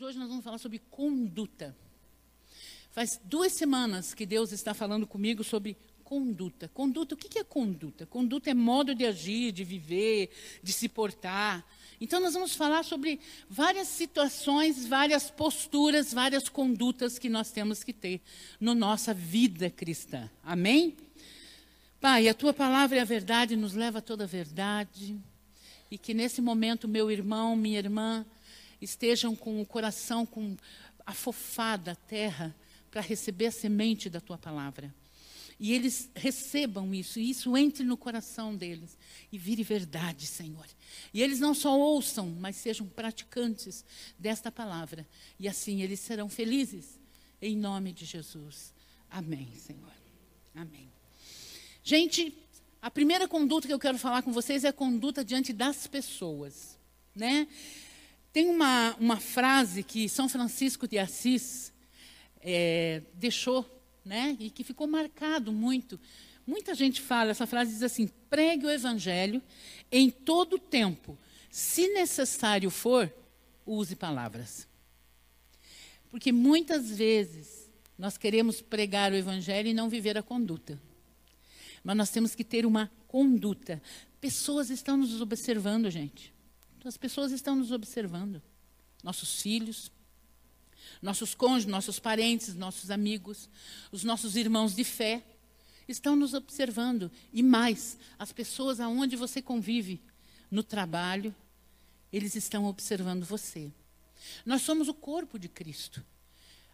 Hoje nós vamos falar sobre conduta. Faz duas semanas que Deus está falando comigo sobre conduta. Conduta, o que é conduta? Conduta é modo de agir, de viver, de se portar. Então, nós vamos falar sobre várias situações, várias posturas, várias condutas que nós temos que ter na no nossa vida cristã. Amém? Pai, a tua palavra é a verdade, nos leva a toda a verdade. E que nesse momento, meu irmão, minha irmã, estejam com o coração com afofada a terra para receber a semente da tua palavra. E eles recebam isso, e isso entre no coração deles e vire verdade, Senhor. E eles não só ouçam, mas sejam praticantes desta palavra. E assim eles serão felizes, em nome de Jesus. Amém, Senhor. Amém. Gente, a primeira conduta que eu quero falar com vocês é a conduta diante das pessoas. Né? Tem uma, uma frase que São Francisco de Assis é, deixou, né? e que ficou marcado muito. Muita gente fala, essa frase diz assim: pregue o evangelho em todo tempo. Se necessário for, use palavras. Porque muitas vezes nós queremos pregar o evangelho e não viver a conduta. Mas nós temos que ter uma conduta. Pessoas estão nos observando, gente. As pessoas estão nos observando. Nossos filhos, nossos cônjuges, nossos parentes, nossos amigos, os nossos irmãos de fé estão nos observando. E mais, as pessoas aonde você convive, no trabalho, eles estão observando você. Nós somos o corpo de Cristo.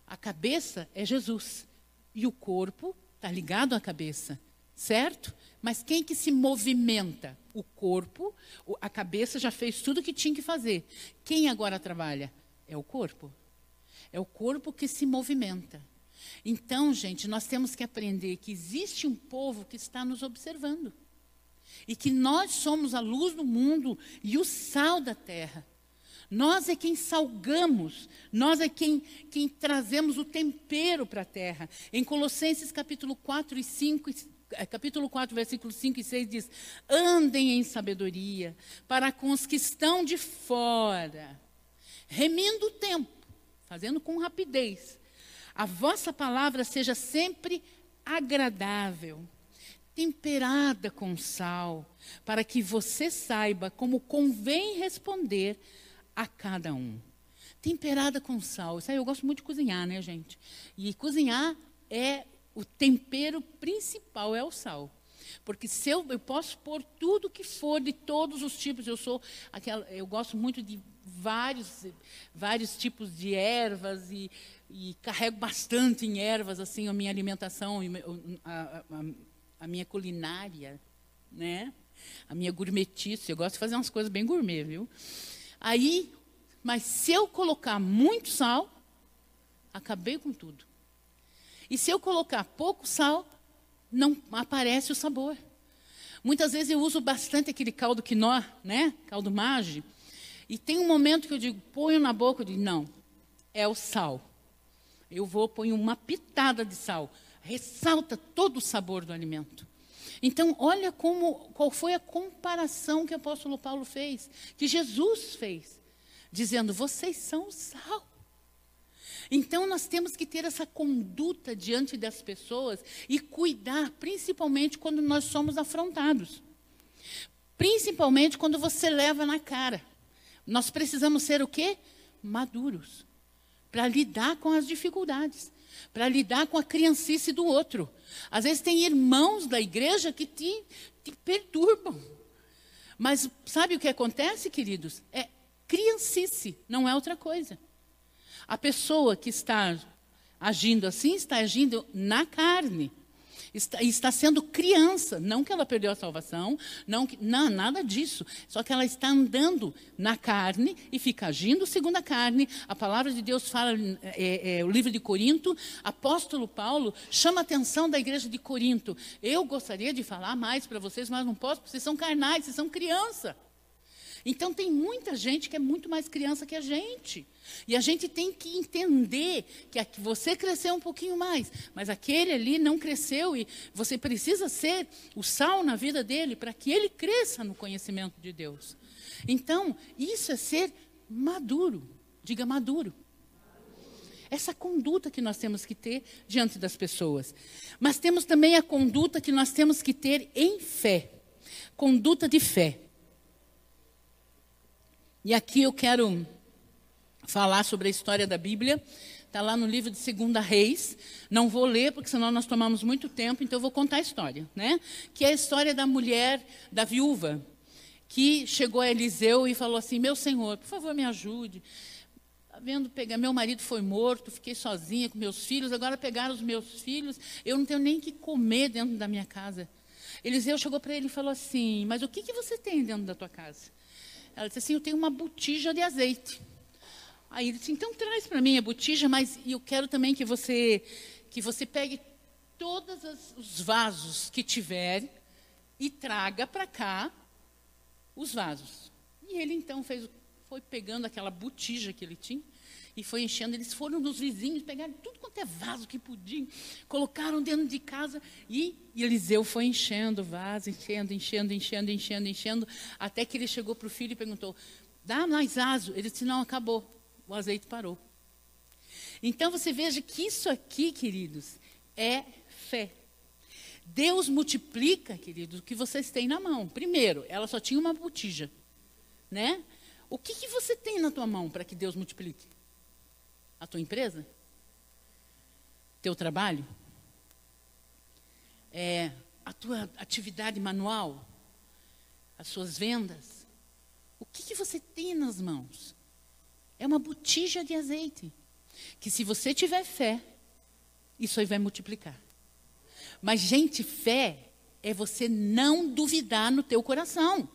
A cabeça é Jesus. E o corpo está ligado à cabeça, certo? Mas quem que se movimenta? O corpo, a cabeça já fez tudo o que tinha que fazer. Quem agora trabalha? É o corpo. É o corpo que se movimenta. Então, gente, nós temos que aprender que existe um povo que está nos observando. E que nós somos a luz do mundo e o sal da terra. Nós é quem salgamos, nós é quem, quem trazemos o tempero para a terra. Em Colossenses capítulo 4 e 5, é, capítulo 4, versículos 5 e 6 diz: Andem em sabedoria para com os que estão de fora, remindo o tempo, fazendo com rapidez. A vossa palavra seja sempre agradável, temperada com sal, para que você saiba como convém responder a cada um. Temperada com sal. Isso aí eu gosto muito de cozinhar, né, gente? E cozinhar é o tempero principal é o sal. Porque se eu, eu posso pôr tudo que for de todos os tipos, eu sou aquela, eu gosto muito de vários vários tipos de ervas e, e carrego bastante em ervas assim a minha alimentação, a, a, a minha culinária, né? A minha gourmetice, eu gosto de fazer umas coisas bem gourmet, viu? Aí, mas se eu colocar muito sal, acabei com tudo. E se eu colocar pouco sal, não aparece o sabor. Muitas vezes eu uso bastante aquele caldo quinó, né? Caldo mage. E tem um momento que eu digo, ponho na boca, eu digo, não, é o sal. Eu vou, ponho uma pitada de sal. Ressalta todo o sabor do alimento. Então, olha como, qual foi a comparação que o apóstolo Paulo fez, que Jesus fez, dizendo: vocês são o sal. Então, nós temos que ter essa conduta diante das pessoas e cuidar, principalmente quando nós somos afrontados. Principalmente quando você leva na cara. Nós precisamos ser o quê? Maduros. Para lidar com as dificuldades. Para lidar com a criancice do outro. Às vezes tem irmãos da igreja que te, te perturbam. Mas sabe o que acontece, queridos? É criancice, não é outra coisa. A pessoa que está agindo assim está agindo na carne. Está, está sendo criança, não que ela perdeu a salvação, não, que, não nada disso. Só que ela está andando na carne e fica agindo segundo a carne. A palavra de Deus fala, é, é, o livro de Corinto, apóstolo Paulo chama a atenção da igreja de Corinto. Eu gostaria de falar mais para vocês, mas não posso, porque vocês são carnais, vocês são criança. Então tem muita gente que é muito mais criança que a gente. E a gente tem que entender que você cresceu um pouquinho mais, mas aquele ali não cresceu e você precisa ser o sal na vida dele para que ele cresça no conhecimento de Deus. Então, isso é ser maduro. Diga maduro. Essa conduta que nós temos que ter diante das pessoas. Mas temos também a conduta que nós temos que ter em fé. Conduta de fé. E aqui eu quero falar sobre a história da Bíblia. Está lá no livro de Segunda Reis. Não vou ler, porque senão nós tomamos muito tempo, então eu vou contar a história. Né? Que é a história da mulher, da viúva, que chegou a Eliseu e falou assim: Meu senhor, por favor, me ajude. Tá vendo pegar, meu marido foi morto, fiquei sozinha com meus filhos, agora pegaram os meus filhos, eu não tenho nem que comer dentro da minha casa. Eliseu chegou para ele e falou assim: Mas o que, que você tem dentro da tua casa? Ela disse assim: Eu tenho uma botija de azeite. Aí ele disse: Então traz para mim a botija, mas eu quero também que você que você pegue todos os vasos que tiver e traga para cá os vasos. E ele então fez, foi pegando aquela botija que ele tinha e foi enchendo. Eles foram nos vizinhos, pegaram tudo quanto é vaso que podiam, colocaram dentro de casa e, Eliseu foi enchendo o vaso, enchendo, enchendo, enchendo, enchendo, enchendo, até que ele chegou para o filho e perguntou: dá mais vaso? Ele disse: não, acabou. O azeite parou. Então você veja que isso aqui, queridos, é fé. Deus multiplica, queridos, o que vocês têm na mão. Primeiro, ela só tinha uma botija, né? O que, que você tem na tua mão para que Deus multiplique? A tua empresa? Teu trabalho? É, a tua atividade manual? As suas vendas? O que, que você tem nas mãos? É uma botija de azeite. Que se você tiver fé, isso aí vai multiplicar. Mas, gente, fé é você não duvidar no teu coração.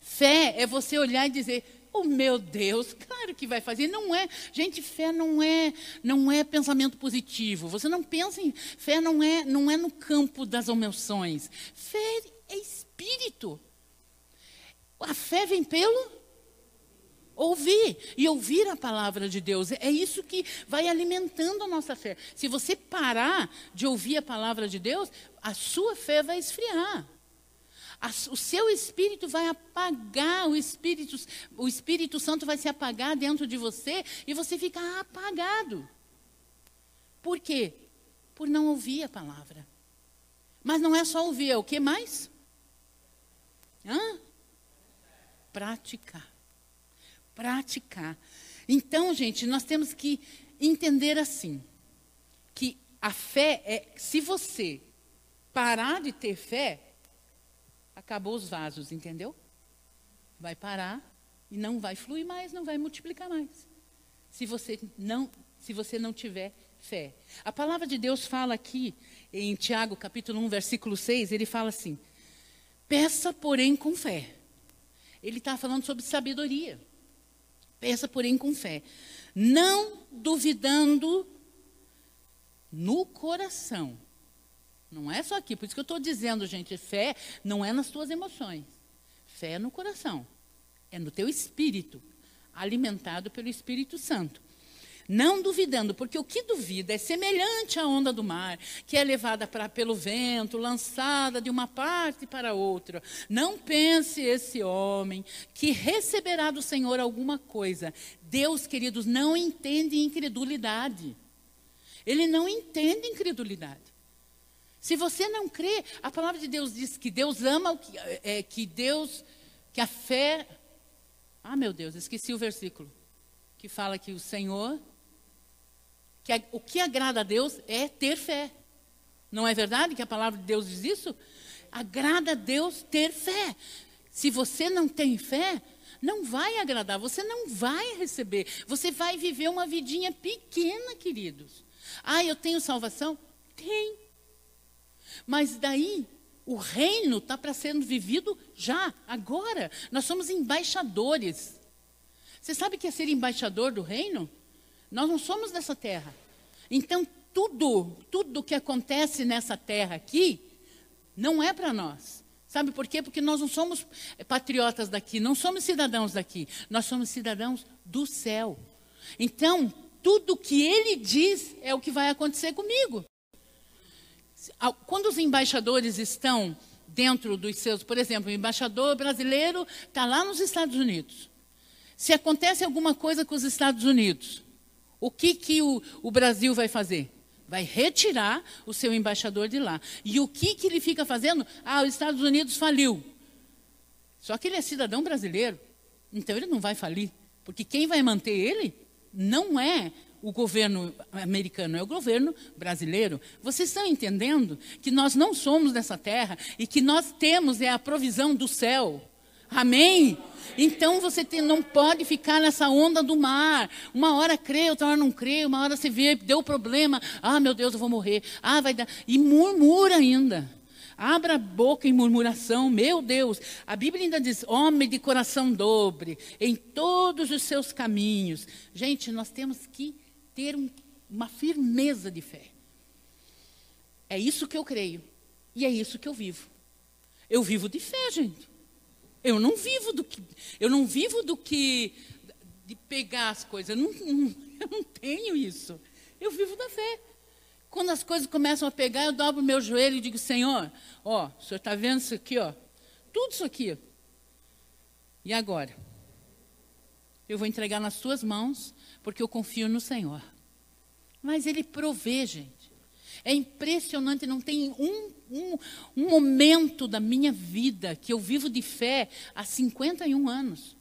Fé é você olhar e dizer: "Oh meu Deus, claro que vai fazer". Não é, gente, fé não é, não é pensamento positivo. Você não pensa em fé não é, não é no campo das emoções. Fé é espírito. A fé vem pelo Ouvir e ouvir a palavra de Deus. É isso que vai alimentando a nossa fé. Se você parar de ouvir a palavra de Deus, a sua fé vai esfriar. o seu espírito vai apagar, o espírito, o Espírito Santo vai se apagar dentro de você e você fica apagado. Por quê? Por não ouvir a palavra. Mas não é só ouvir, é o que mais? Hã? Praticar praticar. Então, gente, nós temos que entender assim, que a fé é, se você parar de ter fé, acabou os vasos, entendeu? Vai parar e não vai fluir mais, não vai multiplicar mais. Se você não, se você não tiver fé. A palavra de Deus fala aqui em Tiago, capítulo 1, versículo 6, ele fala assim: Peça, porém, com fé. Ele está falando sobre sabedoria. Peça, porém, com fé. Não duvidando no coração. Não é só aqui. Por isso que eu estou dizendo, gente, fé não é nas tuas emoções. Fé é no coração. É no teu espírito, alimentado pelo Espírito Santo. Não duvidando, porque o que duvida é semelhante à onda do mar, que é levada pra, pelo vento, lançada de uma parte para outra. Não pense esse homem que receberá do Senhor alguma coisa. Deus, queridos, não entende incredulidade. Ele não entende incredulidade. Se você não crê, a palavra de Deus diz que Deus ama que, é, que Deus, que a fé. Ah, meu Deus, esqueci o versículo. Que fala que o Senhor que o que agrada a Deus é ter fé. Não é verdade que a palavra de Deus diz isso? Agrada a Deus ter fé. Se você não tem fé, não vai agradar, você não vai receber. Você vai viver uma vidinha pequena, queridos. Ah, eu tenho salvação? Tem. Mas daí, o reino está para sendo vivido já, agora. Nós somos embaixadores. Você sabe o que é ser embaixador do reino? Nós não somos dessa terra. Então, tudo, tudo que acontece nessa terra aqui, não é para nós. Sabe por quê? Porque nós não somos patriotas daqui, não somos cidadãos daqui, nós somos cidadãos do céu. Então, tudo que ele diz é o que vai acontecer comigo. Quando os embaixadores estão dentro dos seus, por exemplo, o embaixador brasileiro está lá nos Estados Unidos. Se acontece alguma coisa com os Estados Unidos, O que, que o, o Brasil vai fazer? Vai retirar o seu embaixador de lá. E o que, que ele fica fazendo? Ah, os Estados Unidos faliu. Só que ele é cidadão brasileiro. Então ele não vai falir. Porque quem vai manter ele não é o governo americano, é o governo brasileiro. Vocês estão entendendo que nós não somos dessa terra e que nós temos é a provisão do céu. Amém? Então você tem, não pode ficar nessa onda do mar. Uma hora crê, outra hora não crê, uma hora você vê, deu problema. Ah, meu Deus, eu vou morrer. Ah, vai dar. E murmura ainda. Abra a boca em murmuração, meu Deus. A Bíblia ainda diz: homem de coração dobre, em todos os seus caminhos. Gente, nós temos que ter um, uma firmeza de fé. É isso que eu creio. E é isso que eu vivo. Eu vivo de fé, gente. Eu não vivo do que. Eu não vivo do que. de pegar as coisas. Eu não, não, eu não tenho isso. Eu vivo da fé. Quando as coisas começam a pegar, eu dobro meu joelho e digo, Senhor, ó, o senhor está vendo isso aqui, ó? Tudo isso aqui. E agora? Eu vou entregar nas suas mãos, porque eu confio no Senhor. Mas Ele provê, gente. É impressionante, não tem um, um, um momento da minha vida que eu vivo de fé há 51 anos.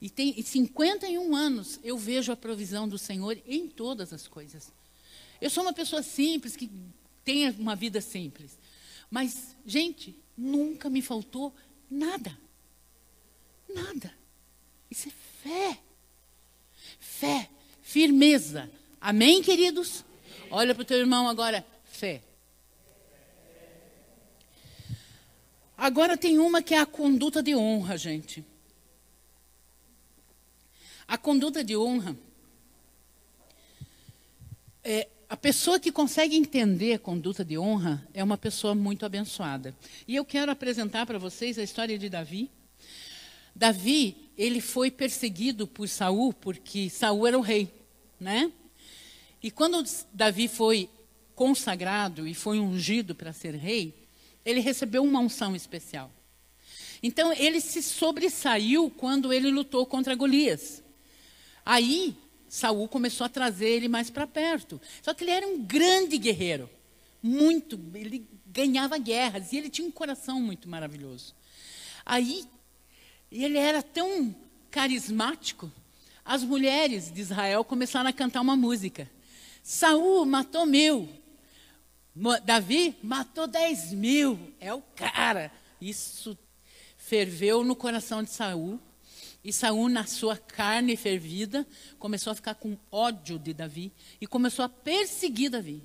E tem 51 anos eu vejo a provisão do Senhor em todas as coisas. Eu sou uma pessoa simples, que tem uma vida simples. Mas, gente, nunca me faltou nada. Nada. Isso é fé. Fé, firmeza. Amém, queridos? Olha para o teu irmão agora. Fé. Agora tem uma que é a conduta de honra, gente. A conduta de honra é, a pessoa que consegue entender a conduta de honra é uma pessoa muito abençoada. E eu quero apresentar para vocês a história de Davi. Davi, ele foi perseguido por Saul porque Saul era o rei, né? E quando Davi foi consagrado e foi ungido para ser rei, ele recebeu uma unção especial. Então ele se sobressaiu quando ele lutou contra Golias. Aí Saul começou a trazer ele mais para perto. Só que ele era um grande guerreiro, muito, ele ganhava guerras e ele tinha um coração muito maravilhoso. Aí ele era tão carismático, as mulheres de Israel começaram a cantar uma música. Saul matou mil, Davi matou dez mil. É o cara. Isso ferveu no coração de Saul. E Saul, na sua carne fervida, começou a ficar com ódio de Davi e começou a perseguir Davi.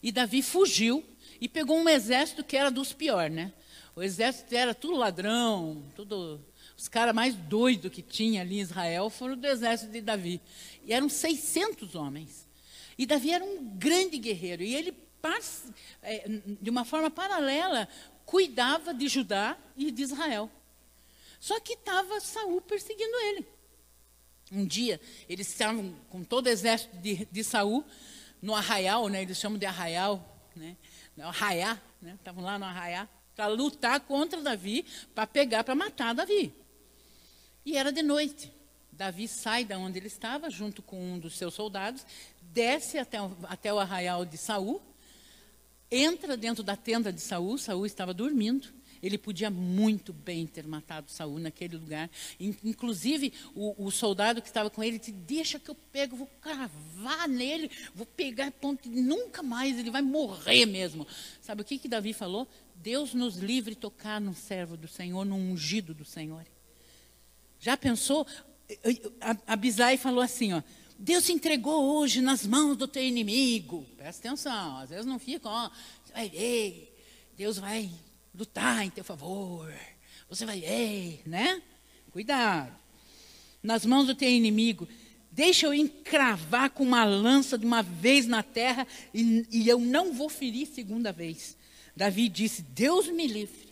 E Davi fugiu e pegou um exército que era dos piores, né? O exército era tudo ladrão, tudo os caras mais doidos que tinha ali em Israel foram do exército de Davi. E eram 600 homens. E Davi era um grande guerreiro. E ele, é, de uma forma paralela, cuidava de Judá e de Israel. Só que estava Saul perseguindo ele. Um dia, eles estavam com todo o exército de, de Saul no arraial, né? Eles chamam de arraial, né? Arraiá, né? Estavam lá no arraiá para lutar contra Davi, para pegar, para matar Davi. E era de noite. Davi sai da onde ele estava, junto com um dos seus soldados, desce até, até o arraial de Saul, entra dentro da tenda de Saul, Saul estava dormindo, ele podia muito bem ter matado Saul naquele lugar. Inclusive, o, o soldado que estava com ele disse: Deixa que eu pego, vou cravar nele, vou pegar ponto, nunca mais, ele vai morrer mesmo. Sabe o que, que Davi falou? Deus nos livre tocar no servo do Senhor, no ungido do Senhor. Já pensou? Abisai falou assim: ó, Deus entregou hoje nas mãos do teu inimigo. Presta atenção, às vezes não fica, ó, vai ver, Deus vai lutar em teu favor. Você vai, ei, né? Cuidado. Nas mãos do teu inimigo. Deixa eu encravar com uma lança de uma vez na terra e, e eu não vou ferir segunda vez. Davi disse: Deus me livre.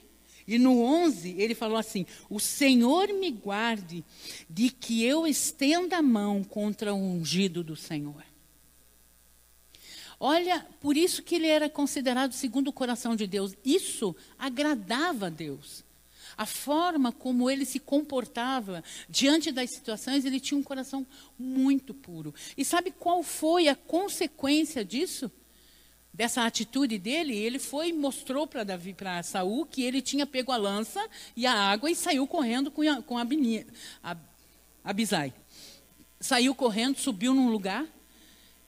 E no 11 ele falou assim: O Senhor me guarde de que eu estenda a mão contra o ungido do Senhor. Olha, por isso que ele era considerado segundo o coração de Deus. Isso agradava a Deus. a forma como ele se comportava diante das situações, ele tinha um coração muito puro. E sabe qual foi a consequência disso? Dessa atitude dele, ele foi e mostrou para Davi, para Saul, que ele tinha pego a lança e a água e saiu correndo com a, com a, a Abisai. Saiu correndo, subiu num lugar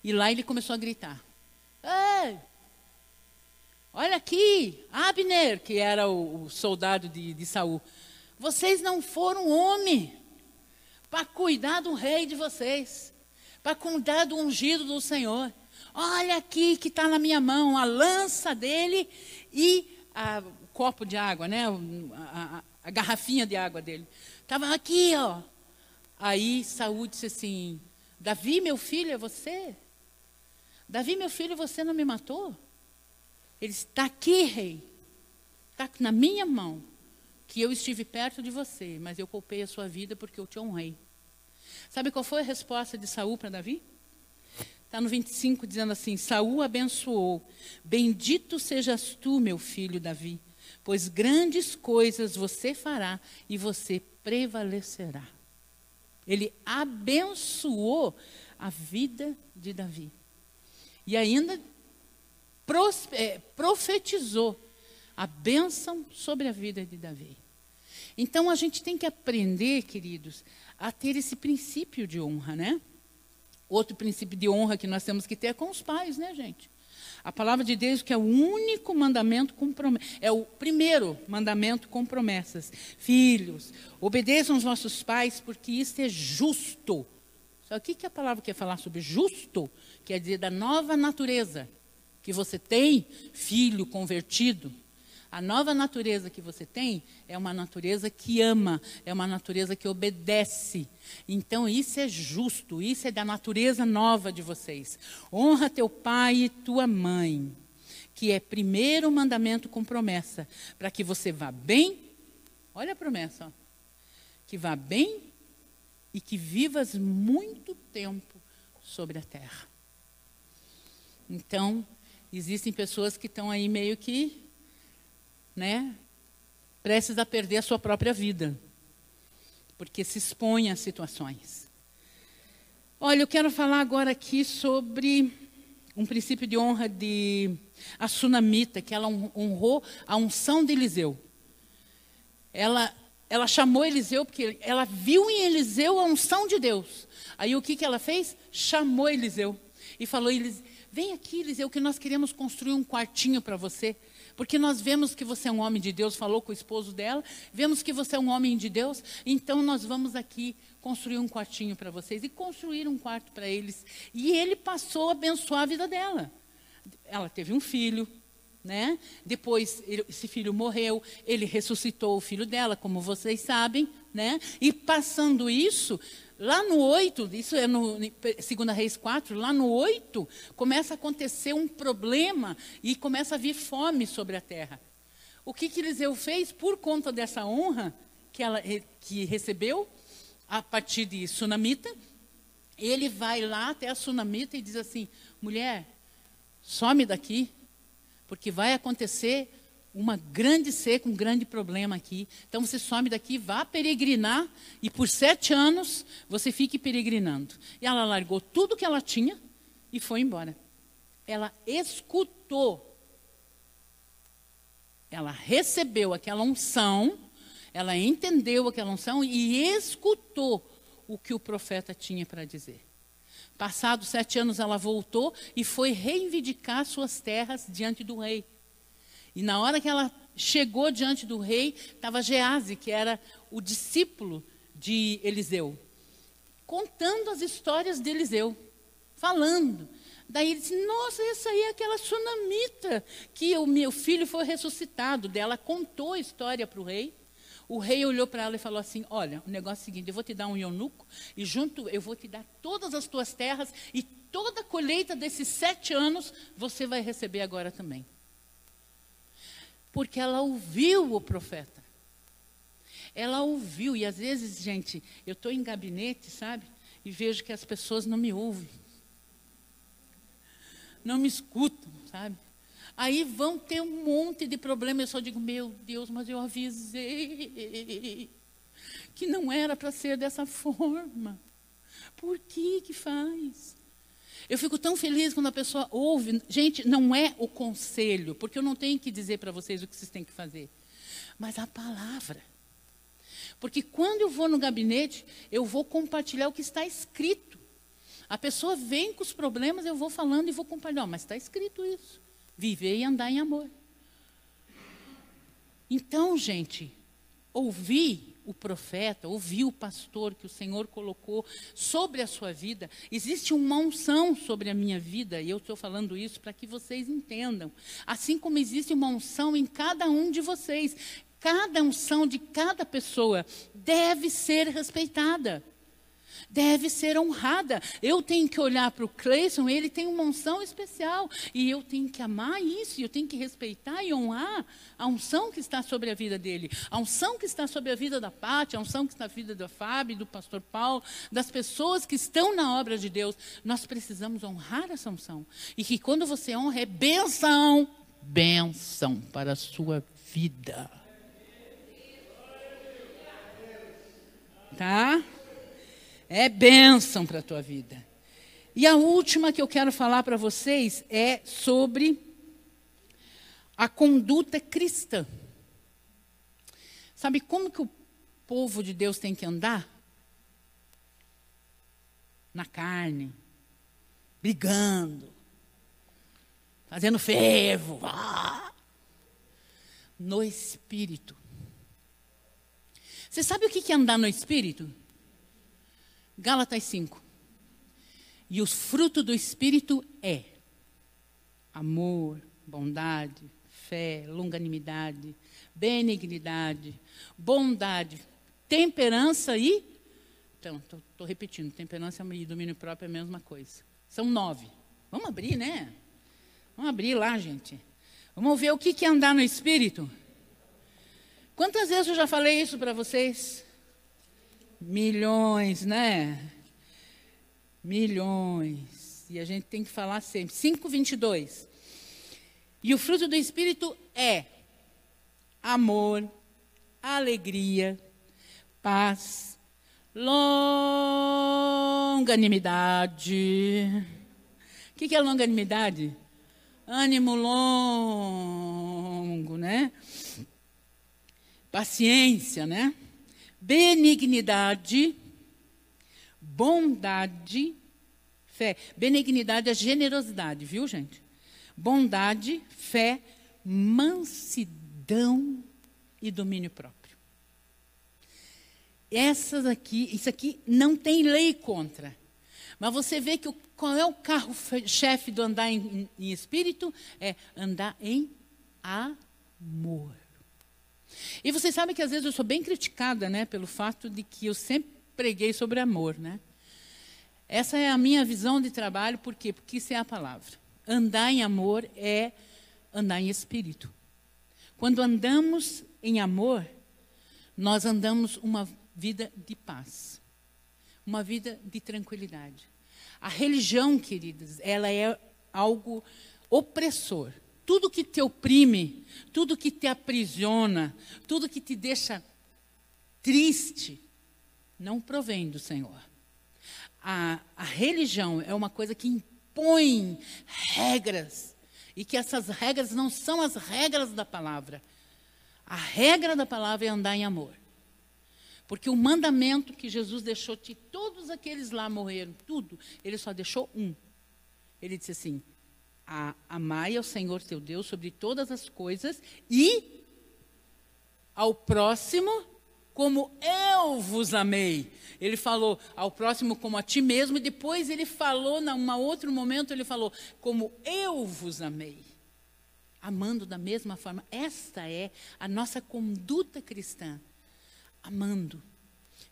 e lá ele começou a gritar: Ei, Olha aqui, Abner, que era o, o soldado de, de Saul. Vocês não foram homem para cuidar do rei de vocês, para cuidar do ungido do Senhor. Olha aqui que está na minha mão a lança dele e a, o copo de água, né? A, a, a garrafinha de água dele. Estava aqui, ó. Aí Saúl disse assim: Davi, meu filho, é você? Davi, meu filho, você não me matou? Ele está aqui, rei. Está na minha mão. Que eu estive perto de você, mas eu poupei a sua vida porque eu te honrei. Sabe qual foi a resposta de Saul para Davi? Está no 25 dizendo assim: Saul abençoou. Bendito sejas tu, meu filho Davi, pois grandes coisas você fará e você prevalecerá. Ele abençoou a vida de Davi. E ainda é, profetizou a bênção sobre a vida de Davi. Então a gente tem que aprender, queridos, a ter esse princípio de honra, né? Outro princípio de honra que nós temos que ter é com os pais, né, gente? A palavra de Deus que é o único mandamento com promessas, é o primeiro mandamento com promessas. Filhos, obedeçam os vossos pais, porque isso é justo. Só o que, que a palavra quer falar sobre justo? Quer dizer da nova natureza que você tem, filho convertido, a nova natureza que você tem é uma natureza que ama, é uma natureza que obedece. Então isso é justo, isso é da natureza nova de vocês. Honra teu pai e tua mãe, que é primeiro mandamento com promessa, para que você vá bem. Olha a promessa, ó, que vá bem e que vivas muito tempo sobre a terra. Então, Existem pessoas que estão aí meio que, né, prestes a perder a sua própria vida, porque se expõem a situações. Olha, eu quero falar agora aqui sobre um princípio de honra de a sunamita, que ela honrou a unção de Eliseu. Ela, ela chamou Eliseu porque ela viu em Eliseu a unção de Deus. Aí o que, que ela fez? Chamou Eliseu e falou: Eliseu, Vem aqui, Eliseu, que nós queremos construir um quartinho para você. Porque nós vemos que você é um homem de Deus, falou com o esposo dela, vemos que você é um homem de Deus, então nós vamos aqui construir um quartinho para vocês. E construir um quarto para eles. E ele passou a abençoar a vida dela. Ela teve um filho, né? Depois esse filho morreu, ele ressuscitou o filho dela, como vocês sabem, né? E passando isso, Lá no 8, isso é no 2 Reis 4, lá no 8, começa a acontecer um problema e começa a vir fome sobre a terra. O que, que Eliseu fez por conta dessa honra que, ela, que recebeu a partir de Sunamita? Ele vai lá até a Sunamita e diz assim: mulher, some daqui, porque vai acontecer uma grande seca, um grande problema aqui. Então você some daqui, vá peregrinar e por sete anos você fique peregrinando. E ela largou tudo que ela tinha e foi embora. Ela escutou. Ela recebeu aquela unção, ela entendeu aquela unção e escutou o que o profeta tinha para dizer. Passados sete anos, ela voltou e foi reivindicar suas terras diante do rei. E na hora que ela chegou diante do rei, estava Gease, que era o discípulo de Eliseu, contando as histórias de Eliseu, falando. Daí ele disse: Nossa, essa aí é aquela sunamita que o meu filho foi ressuscitado. Dela contou a história para o rei. O rei olhou para ela e falou assim: Olha, o negócio é o seguinte: eu vou te dar um eunuco e junto eu vou te dar todas as tuas terras e toda a colheita desses sete anos você vai receber agora também porque ela ouviu o profeta. Ela ouviu, e às vezes, gente, eu estou em gabinete, sabe? E vejo que as pessoas não me ouvem. Não me escutam, sabe? Aí vão ter um monte de problemas. Eu só digo, meu Deus, mas eu avisei que não era para ser dessa forma. Por que que faz? Eu fico tão feliz quando a pessoa ouve. Gente, não é o conselho, porque eu não tenho que dizer para vocês o que vocês têm que fazer, mas a palavra. Porque quando eu vou no gabinete, eu vou compartilhar o que está escrito. A pessoa vem com os problemas, eu vou falando e vou compartilhar. Mas está escrito isso. Viver e andar em amor. Então, gente, ouvir o profeta, ouvir o pastor que o Senhor colocou sobre a sua vida. Existe uma unção sobre a minha vida, e eu estou falando isso para que vocês entendam. Assim como existe uma unção em cada um de vocês. Cada unção de cada pessoa deve ser respeitada deve ser honrada. Eu tenho que olhar para o Cleison, ele tem uma unção especial. E eu tenho que amar isso, eu tenho que respeitar e honrar a unção que está sobre a vida dele. A unção que está sobre a vida da Pátia, a unção que está na vida da Fábio, do pastor Paulo, das pessoas que estão na obra de Deus. Nós precisamos honrar essa unção. E que quando você honra, é benção, benção para a sua vida. Tá? É bênção para a tua vida. E a última que eu quero falar para vocês é sobre a conduta cristã. Sabe como que o povo de Deus tem que andar? Na carne, brigando, fazendo fervo, ah, no espírito. Você sabe o que é andar no espírito? Gálatas 5. E o fruto do Espírito é amor, bondade, fé, longanimidade, benignidade, bondade, temperança e. Então, estou repetindo: temperança e domínio próprio é a mesma coisa. São nove. Vamos abrir, né? Vamos abrir lá, gente. Vamos ver o que é andar no Espírito. Quantas vezes eu já falei isso para vocês? Milhões, né? Milhões. E a gente tem que falar sempre. 5,22. E o fruto do Espírito é amor, alegria, paz, longanimidade. O que é longanimidade? Ânimo longo, né? Paciência, né? Benignidade, bondade, fé. Benignidade é generosidade, viu, gente? Bondade, fé, mansidão e domínio próprio. Essas aqui, isso aqui não tem lei contra. Mas você vê que o, qual é o carro-chefe do andar em, em espírito? É andar em amor. E vocês sabem que às vezes eu sou bem criticada, né, pelo fato de que eu sempre preguei sobre amor, né? Essa é a minha visão de trabalho, por quê? Porque isso é a palavra. Andar em amor é andar em espírito. Quando andamos em amor, nós andamos uma vida de paz, uma vida de tranquilidade. A religião, queridas, ela é algo opressor tudo que te oprime, tudo que te aprisiona, tudo que te deixa triste, não provém do Senhor. A, a religião é uma coisa que impõe regras, e que essas regras não são as regras da palavra. A regra da palavra é andar em amor. Porque o mandamento que Jesus deixou de todos aqueles lá morreram, tudo, ele só deixou um. Ele disse assim: a amai ao Senhor teu Deus sobre todas as coisas e ao próximo como eu vos amei. Ele falou ao próximo como a ti mesmo, e depois ele falou, num outro momento, ele falou, como eu vos amei. Amando da mesma forma. Esta é a nossa conduta cristã. Amando,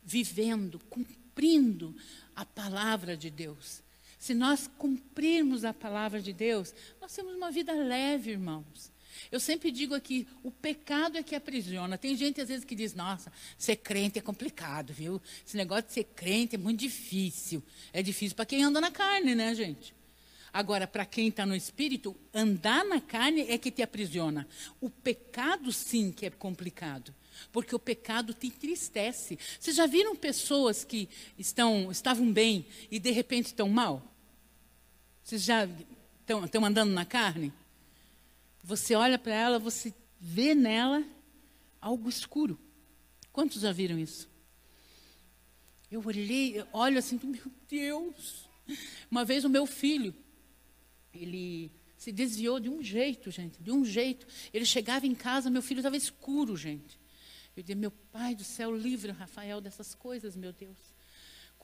vivendo, cumprindo a palavra de Deus. Se nós cumprirmos a palavra de Deus, nós temos uma vida leve, irmãos. Eu sempre digo aqui, o pecado é que aprisiona. Tem gente às vezes que diz, nossa, ser crente é complicado, viu? Esse negócio de ser crente é muito difícil. É difícil para quem anda na carne, né, gente? Agora, para quem está no espírito, andar na carne é que te aprisiona. O pecado, sim, que é complicado. Porque o pecado te entristece. Vocês já viram pessoas que estão, estavam bem e de repente estão mal? Vocês já estão, andando na carne? Você olha para ela, você vê nela algo escuro. Quantos já viram isso? Eu olhei, eu olho assim, meu Deus. Uma vez o meu filho, ele se desviou de um jeito, gente, de um jeito. Ele chegava em casa, meu filho estava escuro, gente. Eu disse, meu pai do céu, livra o Rafael dessas coisas, meu Deus.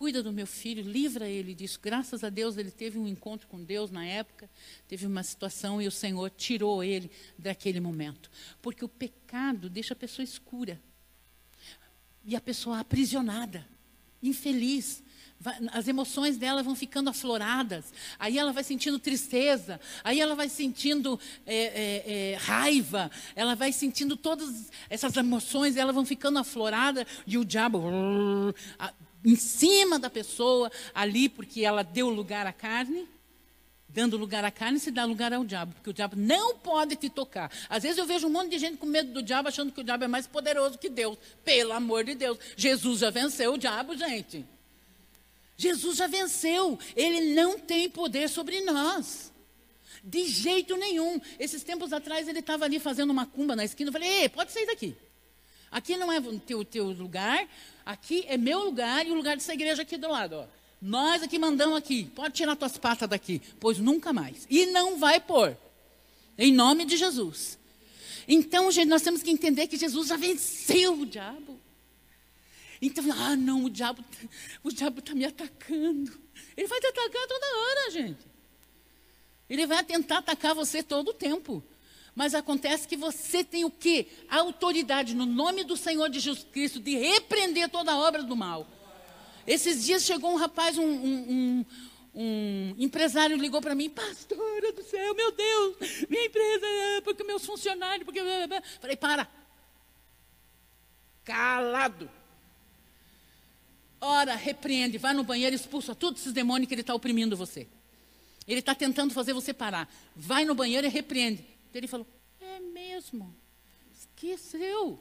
Cuida do meu filho, livra ele disso. Graças a Deus ele teve um encontro com Deus na época, teve uma situação e o Senhor tirou ele daquele momento. Porque o pecado deixa a pessoa escura. E a pessoa aprisionada, infeliz as emoções dela vão ficando afloradas, aí ela vai sentindo tristeza, aí ela vai sentindo é, é, é, raiva, ela vai sentindo todas essas emoções, elas vão ficando afloradas, e o diabo em cima da pessoa, ali, porque ela deu lugar à carne. Dando lugar à carne, se dá lugar ao diabo, porque o diabo não pode te tocar. Às vezes eu vejo um monte de gente com medo do diabo, achando que o diabo é mais poderoso que Deus. Pelo amor de Deus, Jesus já venceu o diabo, gente. Jesus já venceu, ele não tem poder sobre nós. De jeito nenhum. Esses tempos atrás ele estava ali fazendo uma cumba na esquina. Eu falei, Ei, pode sair daqui. Aqui não é o teu, teu lugar, aqui é meu lugar e o lugar dessa igreja aqui do lado. Ó. Nós aqui mandamos aqui. Pode tirar tuas patas daqui, pois nunca mais. E não vai pôr. Em nome de Jesus. Então, gente, nós temos que entender que Jesus já venceu o diabo. Então, ah, não, o diabo, o diabo está me atacando. Ele vai te atacar toda hora, gente. Ele vai tentar atacar você todo o tempo. Mas acontece que você tem o quê? A autoridade, no nome do Senhor de Jesus Cristo, de repreender toda a obra do mal. Esses dias chegou um rapaz, um, um, um, um empresário ligou para mim, pastora do céu, meu Deus, minha empresa, porque meus funcionários, porque. Falei, para. Calado. Ora, repreende, vai no banheiro, expulsa todos esses demônios que ele está oprimindo você. Ele está tentando fazer você parar. Vai no banheiro e repreende. Ele falou: É mesmo. Esqueceu.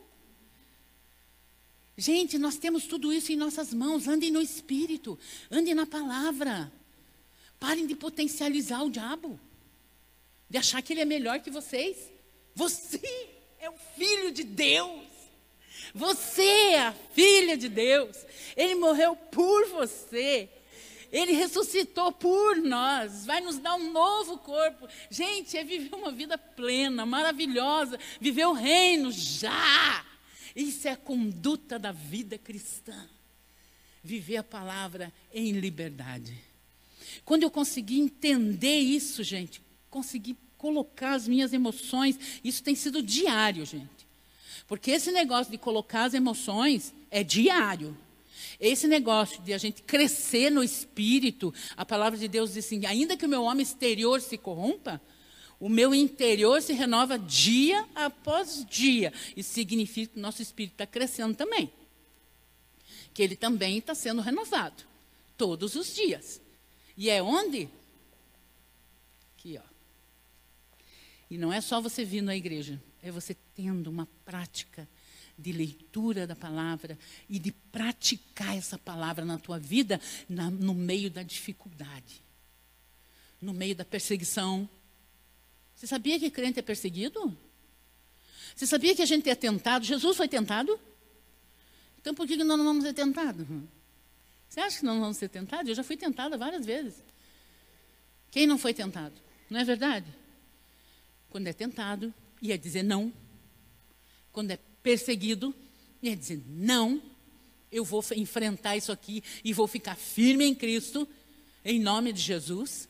Gente, nós temos tudo isso em nossas mãos. Andem no espírito, andem na palavra. Parem de potencializar o diabo, de achar que ele é melhor que vocês. Você é o filho de Deus. Você é a filha de Deus. Ele morreu por você. Ele ressuscitou por nós, vai nos dar um novo corpo. Gente, é viver uma vida plena, maravilhosa, viver o reino já. Isso é a conduta da vida cristã. Viver a palavra em liberdade. Quando eu consegui entender isso, gente, consegui colocar as minhas emoções, isso tem sido diário, gente. Porque esse negócio de colocar as emoções é diário. Esse negócio de a gente crescer no espírito, a palavra de Deus diz assim: ainda que o meu homem exterior se corrompa, o meu interior se renova dia após dia. Isso significa que o nosso espírito está crescendo também. Que ele também está sendo renovado. Todos os dias. E é onde? Aqui, ó. E não é só você vir na igreja é você tendo uma prática de leitura da palavra e de praticar essa palavra na tua vida na, no meio da dificuldade, no meio da perseguição. Você sabia que crente é perseguido? Você sabia que a gente é tentado? Jesus foi tentado? Então por que nós não vamos ser tentados? Você acha que nós não vamos ser tentados? Eu já fui tentada várias vezes. Quem não foi tentado? Não é verdade? Quando é tentado, ia dizer não. Quando é perseguido, ia dizer não. Eu vou enfrentar isso aqui e vou ficar firme em Cristo, em nome de Jesus.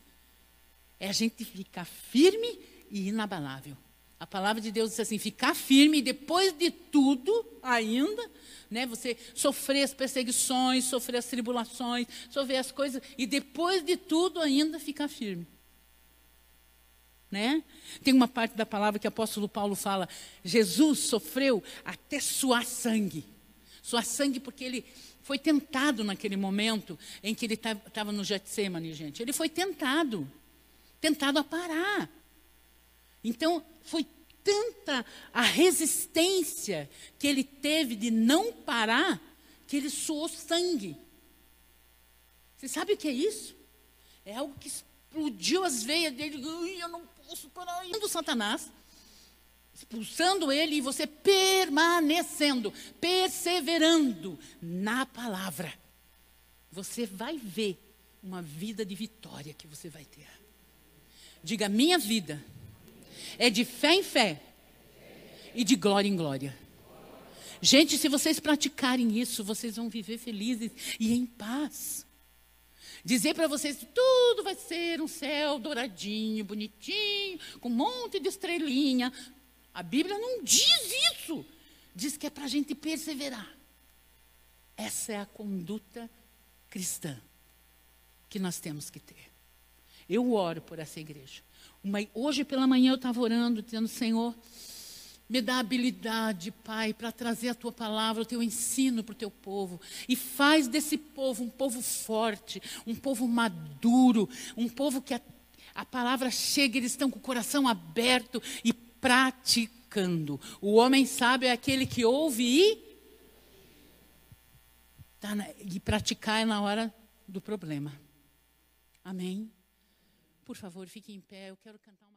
É a gente ficar firme e inabalável. A palavra de Deus diz assim: ficar firme depois de tudo, ainda, né? Você sofrer as perseguições, sofrer as tribulações, sofrer as coisas, e depois de tudo, ainda ficar firme. Né? Tem uma parte da palavra que o apóstolo Paulo fala: Jesus sofreu até suar sangue. Suar sangue porque ele foi tentado naquele momento em que ele estava no Getsemane, gente. Ele foi tentado. tentado a parar. Então, foi tanta a resistência que ele teve de não parar, que ele suou sangue. Você sabe o que é isso? É algo que explodiu as veias dele. Eu não Indo Satanás, expulsando ele e você permanecendo, perseverando na palavra. Você vai ver uma vida de vitória que você vai ter. Diga: minha vida é de fé em fé e de glória em glória. Gente, se vocês praticarem isso, vocês vão viver felizes e em paz. Dizer para vocês que tudo vai ser um céu douradinho, bonitinho, com um monte de estrelinha. A Bíblia não diz isso. Diz que é para a gente perseverar. Essa é a conduta cristã que nós temos que ter. Eu oro por essa igreja. Uma, hoje pela manhã eu estava orando, dizendo, Senhor, me dá habilidade, Pai, para trazer a tua palavra, o teu ensino para o teu povo. E faz desse povo um povo forte, um povo maduro, um povo que a, a palavra chega, eles estão com o coração aberto e praticando. O homem sábio é aquele que ouve e. Tá na, e praticar é na hora do problema. Amém? Por favor, fique em pé. Eu quero cantar.